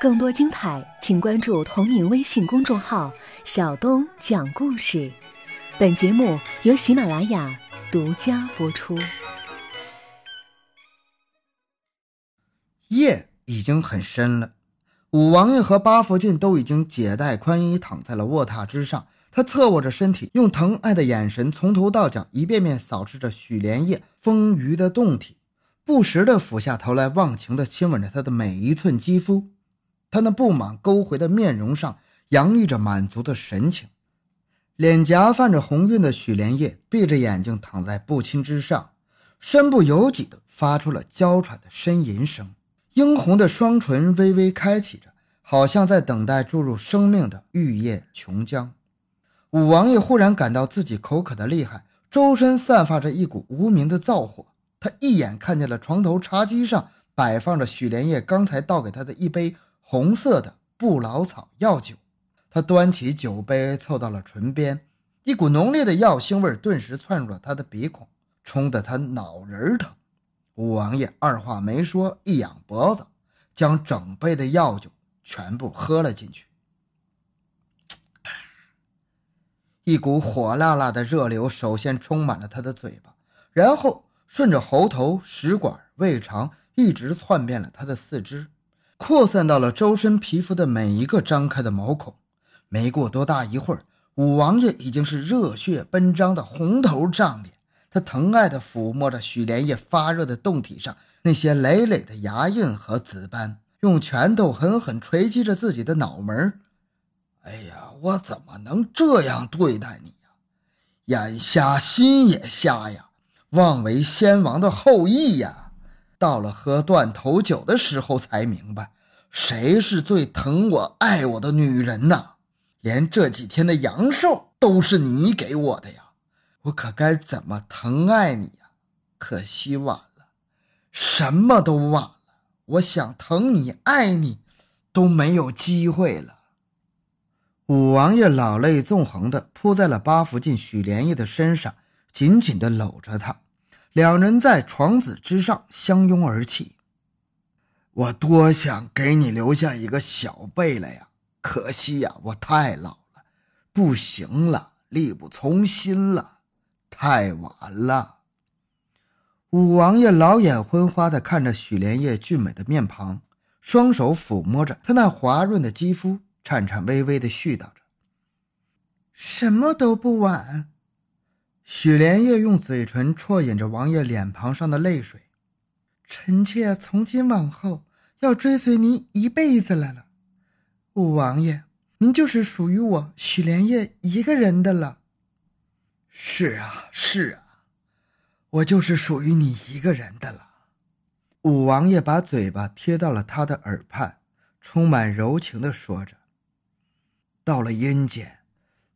更多精彩，请关注同名微信公众号“小东讲故事”。本节目由喜马拉雅独家播出。夜已经很深了，五王爷和八福晋都已经解带宽衣，躺在了卧榻之上。他侧卧着身体，用疼爱的眼神从头到脚一遍遍扫视着许莲叶丰腴的胴体，不时地俯下头来忘情地亲吻着她的每一寸肌肤。他那布满沟回的面容上洋溢着满足的神情，脸颊泛着红晕的许莲叶闭着眼睛躺在布巾之上，身不由己地发出了娇喘的呻吟声，殷红的双唇微微开启着，好像在等待注入生命的玉液琼浆。五王爷忽然感到自己口渴的厉害，周身散发着一股无名的燥火。他一眼看见了床头茶几上摆放着许莲叶刚才倒给他的一杯。红色的不老草药酒，他端起酒杯凑到了唇边，一股浓烈的药腥味顿时窜入了他的鼻孔，冲得他脑仁疼。五王爷二话没说，一仰脖子，将整杯的药酒全部喝了进去。一股火辣辣的热流首先充满了他的嘴巴，然后顺着喉头、食管、胃肠，一直窜遍了他的四肢。扩散到了周身皮肤的每一个张开的毛孔。没过多大一会儿，五王爷已经是热血奔张的红头胀脸。他疼爱地抚摸着许莲叶发热的胴体上那些累累的牙印和紫斑，用拳头狠狠锤击着自己的脑门。哎呀，我怎么能这样对待你呀？眼瞎心也瞎呀！妄为先王的后裔呀！到了喝断头酒的时候，才明白谁是最疼我、爱我的女人呐！连这几天的阳寿都是你给我的呀！我可该怎么疼爱你呀？可惜晚了，什么都晚了。我想疼你、爱你，都没有机会了。五王爷老泪纵横地扑在了八福晋许莲叶的身上，紧紧地搂着她。两人在床子之上相拥而泣。我多想给你留下一个小贝勒呀，可惜呀，我太老了，不行了，力不从心了，太晚了。五王爷老眼昏花地看着许莲叶俊美的面庞，双手抚摸着她那滑润的肌肤，颤颤巍巍地絮叨着：“什么都不晚。”许莲叶用嘴唇啜饮着王爷脸庞上的泪水，臣妾从今往后要追随您一辈子来了。五王爷，您就是属于我许莲叶一个人的了。是啊，是啊，我就是属于你一个人的了。五王爷把嘴巴贴到了他的耳畔，充满柔情地说着：“到了阴间。”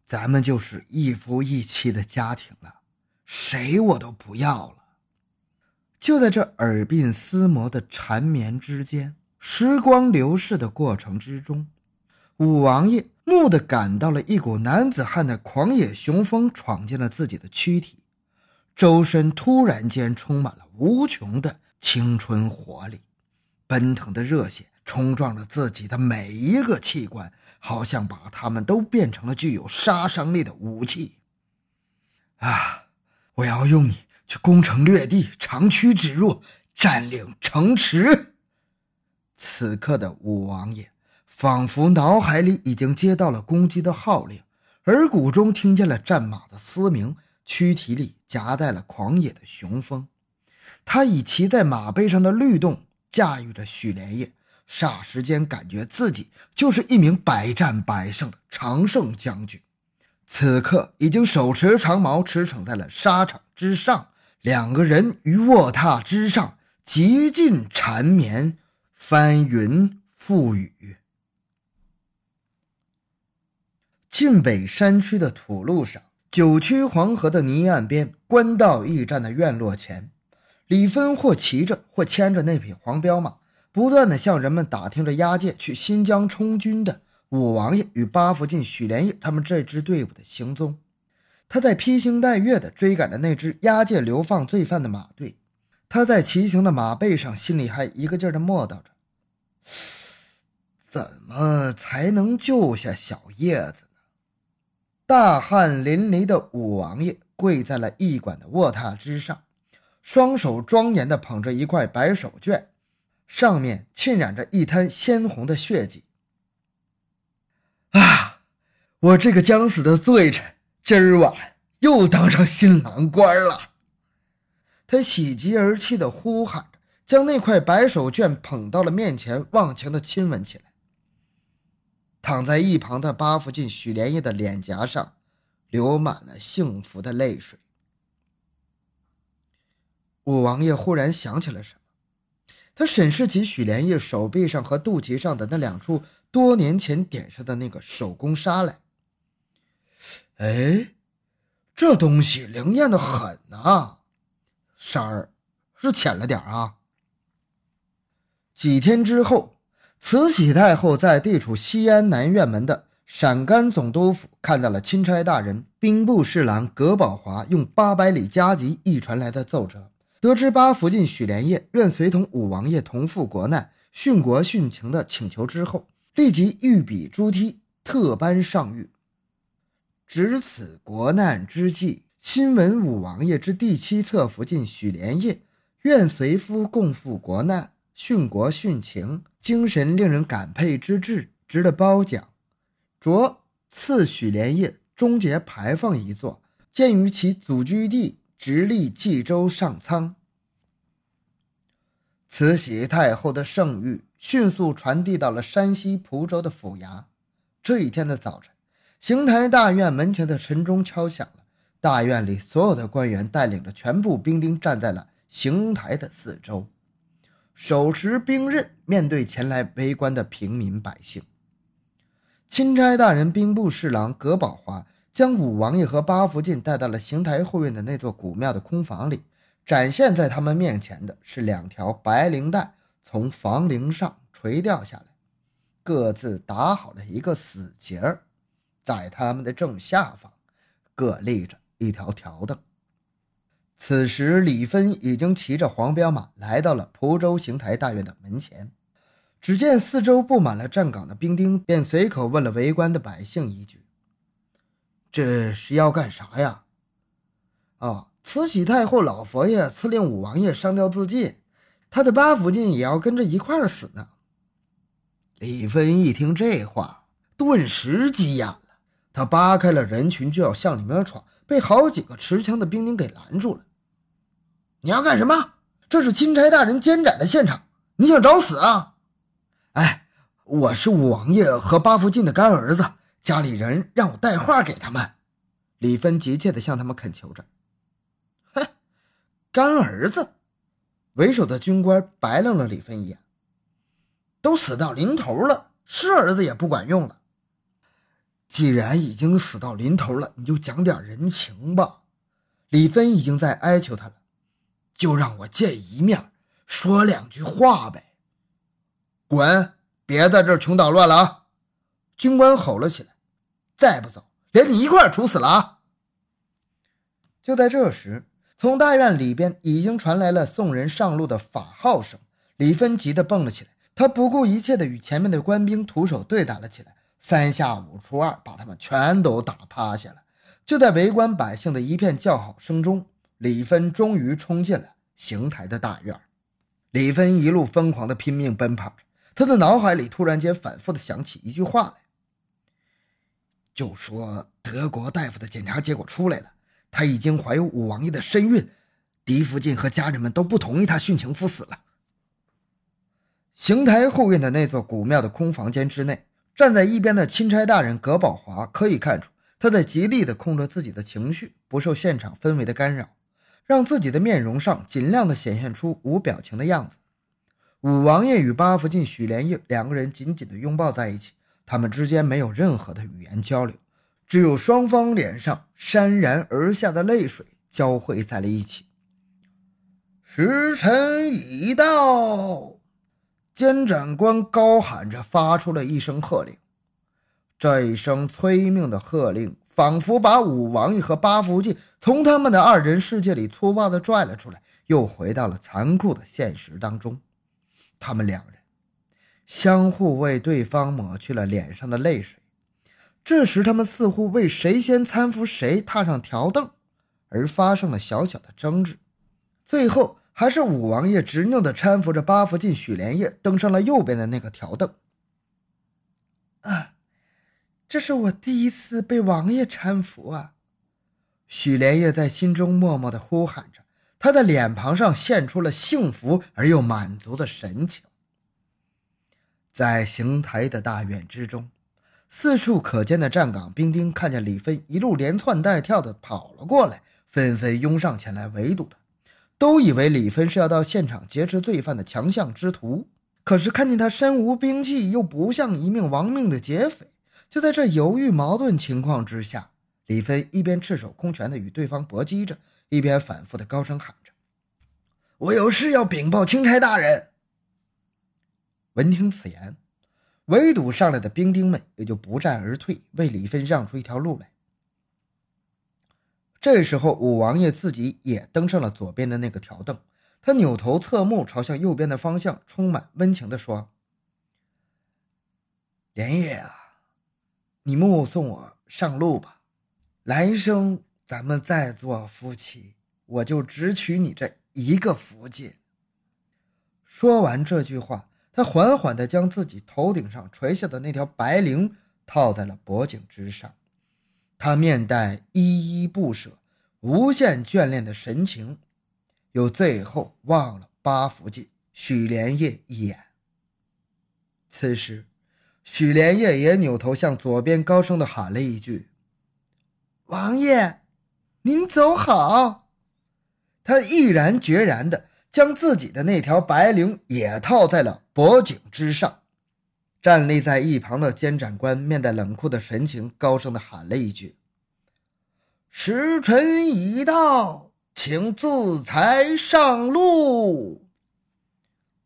咱们就是一夫一妻的家庭了，谁我都不要了。就在这耳鬓厮磨的缠绵之间，时光流逝的过程之中，五王爷蓦地感到了一股男子汉的狂野雄风闯进了自己的躯体，周身突然间充满了无穷的青春活力，奔腾的热血冲撞着自己的每一个器官。好像把他们都变成了具有杀伤力的武器。啊！我要用你去攻城略地，长驱直入，占领城池。此刻的五王爷仿佛脑海里已经接到了攻击的号令，耳骨中听见了战马的嘶鸣，躯体里夹带了狂野的雄风。他以骑在马背上的律动驾驭着许连夜。霎时间，感觉自己就是一名百战百胜的常胜将军。此刻，已经手持长矛驰骋在了沙场之上，两个人于卧榻之上极尽缠绵，翻云覆雨。晋北山区的土路上，九曲黄河的泥岸边，官道驿站的院落前，李芬或骑着，或牵着那匹黄骠马。不断的向人们打听着押解去新疆充军的五王爷与八福晋许连夜他们这支队伍的行踪。他在披星戴月的追赶着那支押解流放罪犯的马队，他在骑行的马背上，心里还一个劲儿的默叨着：怎么才能救下小叶子呢？大汗淋漓的五王爷跪在了驿馆的卧榻之上，双手庄严的捧着一块白手绢，上面浸染着一滩鲜红的血迹。啊！我这个将死的罪臣，今儿晚又当上新郎官了。他喜极而泣地呼喊着，将那块白手绢捧到了面前，忘情地亲吻起来。躺在一旁的八福晋许连夜的脸颊上，流满了幸福的泪水。五王爷忽然想起了什么，他审视起许连夜手臂上和肚脐上的那两处多年前点上的那个手工纱来。哎，这东西灵验的很呐，色儿是浅了点啊。几天之后。慈禧太后在地处西安南院门的陕甘总督府看到了钦差大人兵部侍郎葛宝华用八百里加急译传来的奏折，得知八福晋许连夜愿随同五王爷同赴国难殉国殉情的请求之后，立即御笔朱梯，特颁上谕：值此国难之际，亲闻五王爷之第七侧福晋许连夜愿随夫共赴国难。殉国殉情，精神令人感佩之至，值得褒奖。着赐许连夜终结牌坊一座，建于其祖居地直隶冀州上苍。慈禧太后的圣谕迅速传递到了山西蒲州的府衙。这一天的早晨，邢台大院门前的晨钟敲响了，大院里所有的官员带领着全部兵丁站在了邢台的四周。手持兵刃，面对前来围观的平民百姓。钦差大人兵部侍郎葛宝华将五王爷和八福晋带到了邢台后院的那座古庙的空房里，展现在他们面前的是两条白绫带从房棂上垂掉下来，各自打好了一个死结儿，在他们的正下方各立着一条条凳。此时，李芬已经骑着黄骠马来到了蒲州邢台大院的门前。只见四周布满了站岗的兵丁，便随口问了围观的百姓一句：“这是要干啥呀？”“哦，慈禧太后老佛爷赐令五王爷上吊自尽，他的八福晋也要跟着一块儿死呢。”李芬一听这话，顿时急眼了。他扒开了人群，就要向里面闯，被好几个持枪的兵丁给拦住了。你要干什么？这是钦差大人监斩的现场，你想找死啊？哎，我是五王爷和八福晋的干儿子，家里人让我带话给他们。李芬急切地向他们恳求着。哼，干儿子！为首的军官白愣了李芬一眼。都死到临头了，是儿子也不管用了。既然已经死到临头了，你就讲点人情吧。李芬已经在哀求他了。就让我见一面，说两句话呗。滚！别在这儿穷捣乱了啊！军官吼了起来：“再不走，连你一块处死了啊！”就在这时，从大院里边已经传来了送人上路的法号声。李芬急得蹦了起来，他不顾一切的与前面的官兵徒手对打了起来，三下五除二把他们全都打趴下了。就在围观百姓的一片叫好声中。李芬终于冲进了邢台的大院。李芬一路疯狂的拼命奔跑着，他的脑海里突然间反复的想起一句话来：就说德国大夫的检查结果出来了，他已经怀有五王爷的身孕，狄福晋和家人们都不同意他殉情赴死了。邢台后院的那座古庙的空房间之内，站在一边的钦差大人葛宝华可以看出，他在极力的控制自己的情绪，不受现场氛围的干扰。让自己的面容上尽量的显现出无表情的样子。五王爷与八福晋许连夜两个人紧紧的拥抱在一起，他们之间没有任何的语言交流，只有双方脸上潸然而下的泪水交汇在了一起。时辰已到，监斩官高喊着发出了一声喝令，这一声催命的喝令。仿佛把五王爷和八福晋从他们的二人世界里粗暴地拽了出来，又回到了残酷的现实当中。他们两人相互为对方抹去了脸上的泪水。这时，他们似乎为谁先搀扶谁踏上条凳而发生了小小的争执。最后，还是五王爷执拗地搀扶着八福晋许连夜登上了右边的那个条凳。啊，这是我第一次被王爷搀扶啊！许连夜在心中默默地呼喊着，他的脸庞上现出了幸福而又满足的神情。在邢台的大院之中。四处可见的站岗兵丁看见李芬一路连窜带跳的跑了过来，纷纷拥上前来围堵他，都以为李芬是要到现场劫持罪犯的强项之徒。可是看见他身无兵器，又不像一命亡命的劫匪，就在这犹豫矛盾情况之下，李芬一边赤手空拳的与对方搏击着，一边反复的高声喊着：“我有事要禀报钦差大人。”闻听此言。围堵上来的兵丁们也就不战而退，为李芬让出一条路来。这时候，五王爷自己也登上了左边的那个条凳，他扭头侧目，朝向右边的方向，充满温情地说：“连夜啊，你目送我上路吧，来生咱们再做夫妻，我就只娶你这一个福晋。”说完这句话。他缓缓地将自己头顶上垂下的那条白绫套在了脖颈之上，他面带依依不舍、无限眷恋的神情，又最后望了八福晋许连夜一眼。此时，许连夜也扭头向左边高声地喊了一句：“王爷，您走好。”他毅然决然地将自己的那条白绫也套在了。脖颈之上，站立在一旁的监斩官面带冷酷的神情，高声的喊了一句：“时辰已到，请自裁上路。”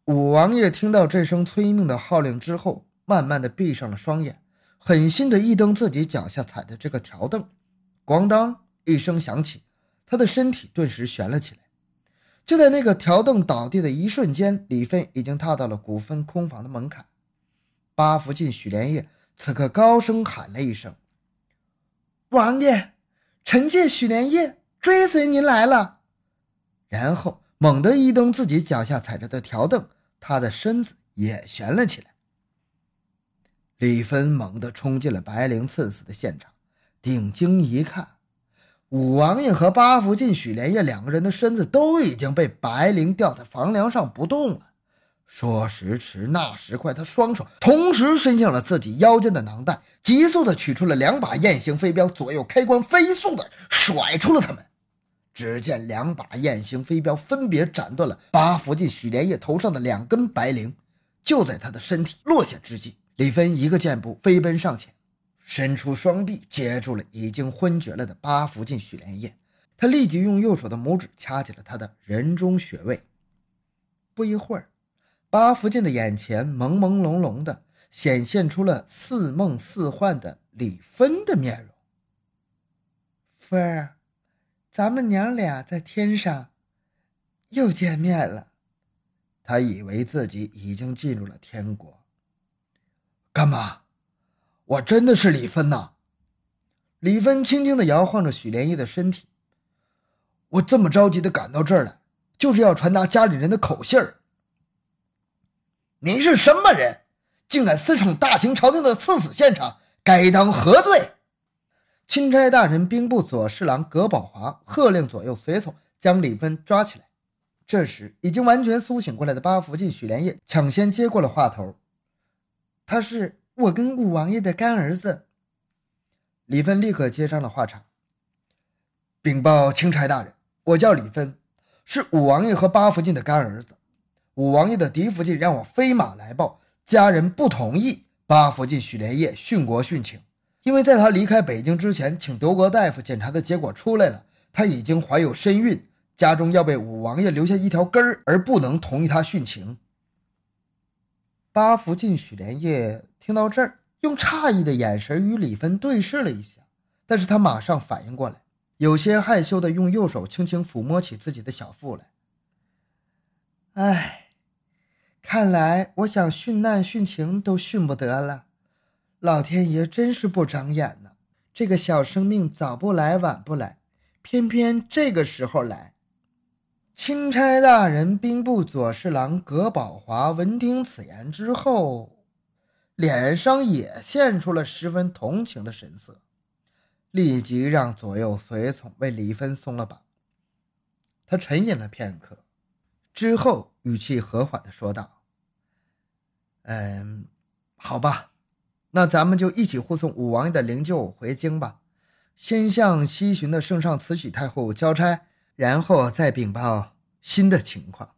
五王爷听到这声催命的号令之后，慢慢的闭上了双眼，狠心的一蹬自己脚下踩的这个条凳，咣当一声响起，他的身体顿时悬了起来。就在那个条凳倒地的一瞬间，李芬已经踏到了古坟空房的门槛。八福晋许连夜此刻高声喊了一声：“王爷，臣妾许连夜追随您来了。”然后猛地一蹬自己脚下踩着的条凳，他的身子也悬了起来。李芬猛地冲进了白灵刺死的现场，定睛一看。五王爷和八福晋许连夜两个人的身子都已经被白绫吊在房梁上不动了。说时迟，那时快，他双手同时伸向了自己腰间的囊袋，急速的取出了两把雁形飞镖，左右开关，飞速的甩出了他们。只见两把雁形飞镖分别斩断了八福晋许连夜头上的两根白绫。就在他的身体落下之际，李芬一个箭步飞奔上前。伸出双臂接住了已经昏厥了的八福晋许连夜，他立即用右手的拇指掐起了他的人中穴位。不一会儿，八福晋的眼前朦朦胧胧的显现出了似梦似幻的李芬的面容。芬儿，咱们娘俩在天上又见面了。他以为自己已经进入了天国。干嘛？我真的是李芬呐！李芬轻轻地摇晃着许连夜的身体。我这么着急的赶到这儿来，就是要传达家里人的口信儿。你是什么人，竟敢私闯大清朝廷的赐死现场？该当何罪？钦差大人兵部左侍郎葛宝华喝令左右随从将李芬抓起来。这时，已经完全苏醒过来的八福晋许连夜抢先接过了话头。他是。我跟五王爷的干儿子李芬立刻接上了话茬，禀报钦差大人，我叫李芬，是五王爷和八福晋的干儿子。五王爷的嫡福晋让我飞马来报，家人不同意八福晋许连夜殉国殉情，因为在他离开北京之前，请德国大夫检查的结果出来了，他已经怀有身孕，家中要被五王爷留下一条根儿，而不能同意他殉情。八福晋许连夜。听到这儿，用诧异的眼神与李芬对视了一下，但是他马上反应过来，有些害羞的用右手轻轻抚摸起自己的小腹来。唉，看来我想殉难殉情都殉不得了，老天爷真是不长眼呢。这个小生命早不来晚不来，偏偏这个时候来。钦差大人、兵部左侍郎葛宝华闻听此言之后，脸上也现出了十分同情的神色，立即让左右随从为李芬松了绑。他沉吟了片刻，之后语气和缓的说道：“嗯，好吧，那咱们就一起护送武王爷的灵柩回京吧，先向西巡的圣上慈禧太后交差。”然后再禀报新的情况。